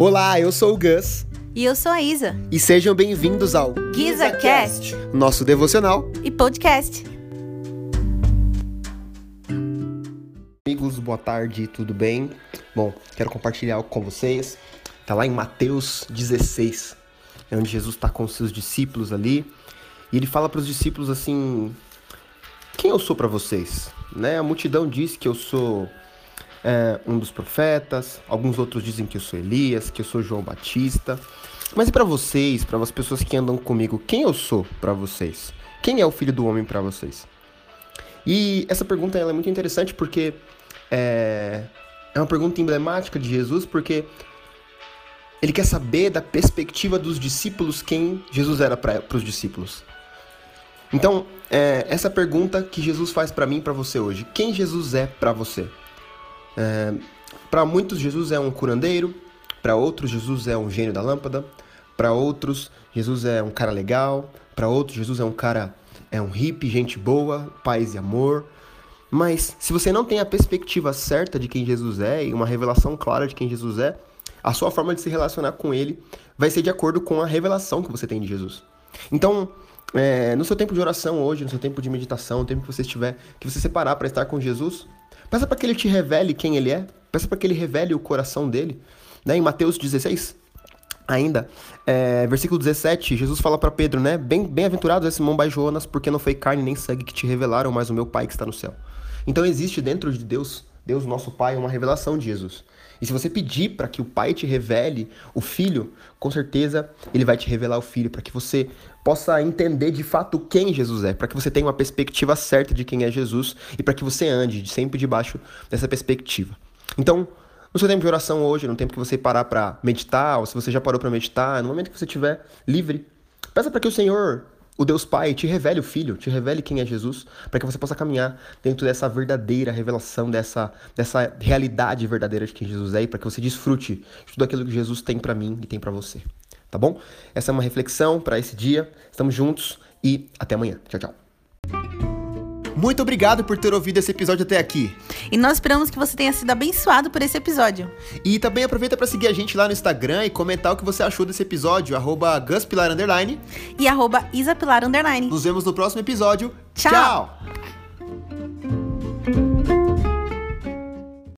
Olá, eu sou o Gus. E eu sou a Isa. E sejam bem-vindos ao GizaCast, nosso devocional. E podcast. Amigos, boa tarde, tudo bem? Bom, quero compartilhar algo com vocês. Tá lá em Mateus 16, é onde Jesus está com os seus discípulos ali. E ele fala para os discípulos assim: Quem eu sou para vocês? Né? A multidão diz que eu sou é, um dos profetas, alguns outros dizem que eu sou Elias, que eu sou João Batista. Mas e para vocês, para as pessoas que andam comigo, quem eu sou para vocês? Quem é o filho do homem para vocês? E essa pergunta é muito interessante porque é, é uma pergunta emblemática de Jesus, porque ele quer saber da perspectiva dos discípulos quem Jesus era para os discípulos. Então, é, essa pergunta que Jesus faz para mim e para você hoje: quem Jesus é para você? É, para muitos, Jesus é um curandeiro, para outros, Jesus é um gênio da lâmpada, para outros, Jesus é um cara legal, para outros, Jesus é um cara, é um hippie, gente boa, paz e amor. Mas se você não tem a perspectiva certa de quem Jesus é e uma revelação clara de quem Jesus é, a sua forma de se relacionar com ele vai ser de acordo com a revelação que você tem de Jesus. Então, é, no seu tempo de oração hoje, no seu tempo de meditação, no tempo que você estiver, que você separar para estar com Jesus, Peça para que ele te revele quem ele é. Peça para que ele revele o coração dele. Né? Em Mateus 16, ainda, é, versículo 17, Jesus fala para Pedro, né? Bem-aventurado é Simão Jonas, porque não foi carne nem sangue que te revelaram, mas o meu Pai que está no céu. Então existe dentro de Deus, Deus nosso Pai, uma revelação de Jesus. E se você pedir para que o Pai te revele o Filho, com certeza ele vai te revelar o Filho, para que você possa entender de fato quem Jesus é, para que você tenha uma perspectiva certa de quem é Jesus e para que você ande sempre debaixo dessa perspectiva. Então, no seu tempo de oração hoje, no tempo que você parar para meditar, ou se você já parou para meditar, no momento que você estiver livre, peça para que o Senhor o Deus Pai te revele o Filho, te revele quem é Jesus, para que você possa caminhar dentro dessa verdadeira revelação, dessa, dessa realidade verdadeira de quem Jesus é, e para que você desfrute de tudo aquilo que Jesus tem para mim e tem para você. Tá bom? Essa é uma reflexão para esse dia. Estamos juntos e até amanhã. Tchau, tchau. Muito obrigado por ter ouvido esse episódio até aqui. E nós esperamos que você tenha sido abençoado por esse episódio. E também aproveita para seguir a gente lá no Instagram e comentar o que você achou desse episódio, arroba guspilar, e arroba isapilar, Nos vemos no próximo episódio. Tchau! Tchau.